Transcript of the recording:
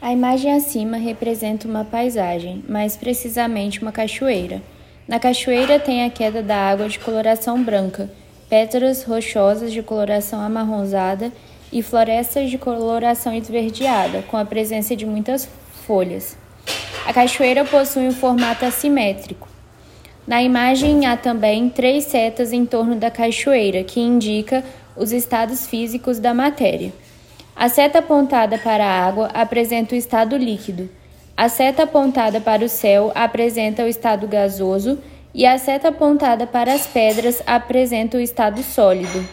A imagem acima representa uma paisagem, mais precisamente uma cachoeira. Na cachoeira tem a queda da água de coloração branca, pedras rochosas de coloração amarronzada e florestas de coloração esverdeada, com a presença de muitas folhas. A cachoeira possui um formato assimétrico. Na imagem há também três setas em torno da cachoeira, que indica os estados físicos da matéria. A seta apontada para a água apresenta o estado líquido. A seta apontada para o céu apresenta o estado gasoso e a seta apontada para as pedras apresenta o estado sólido.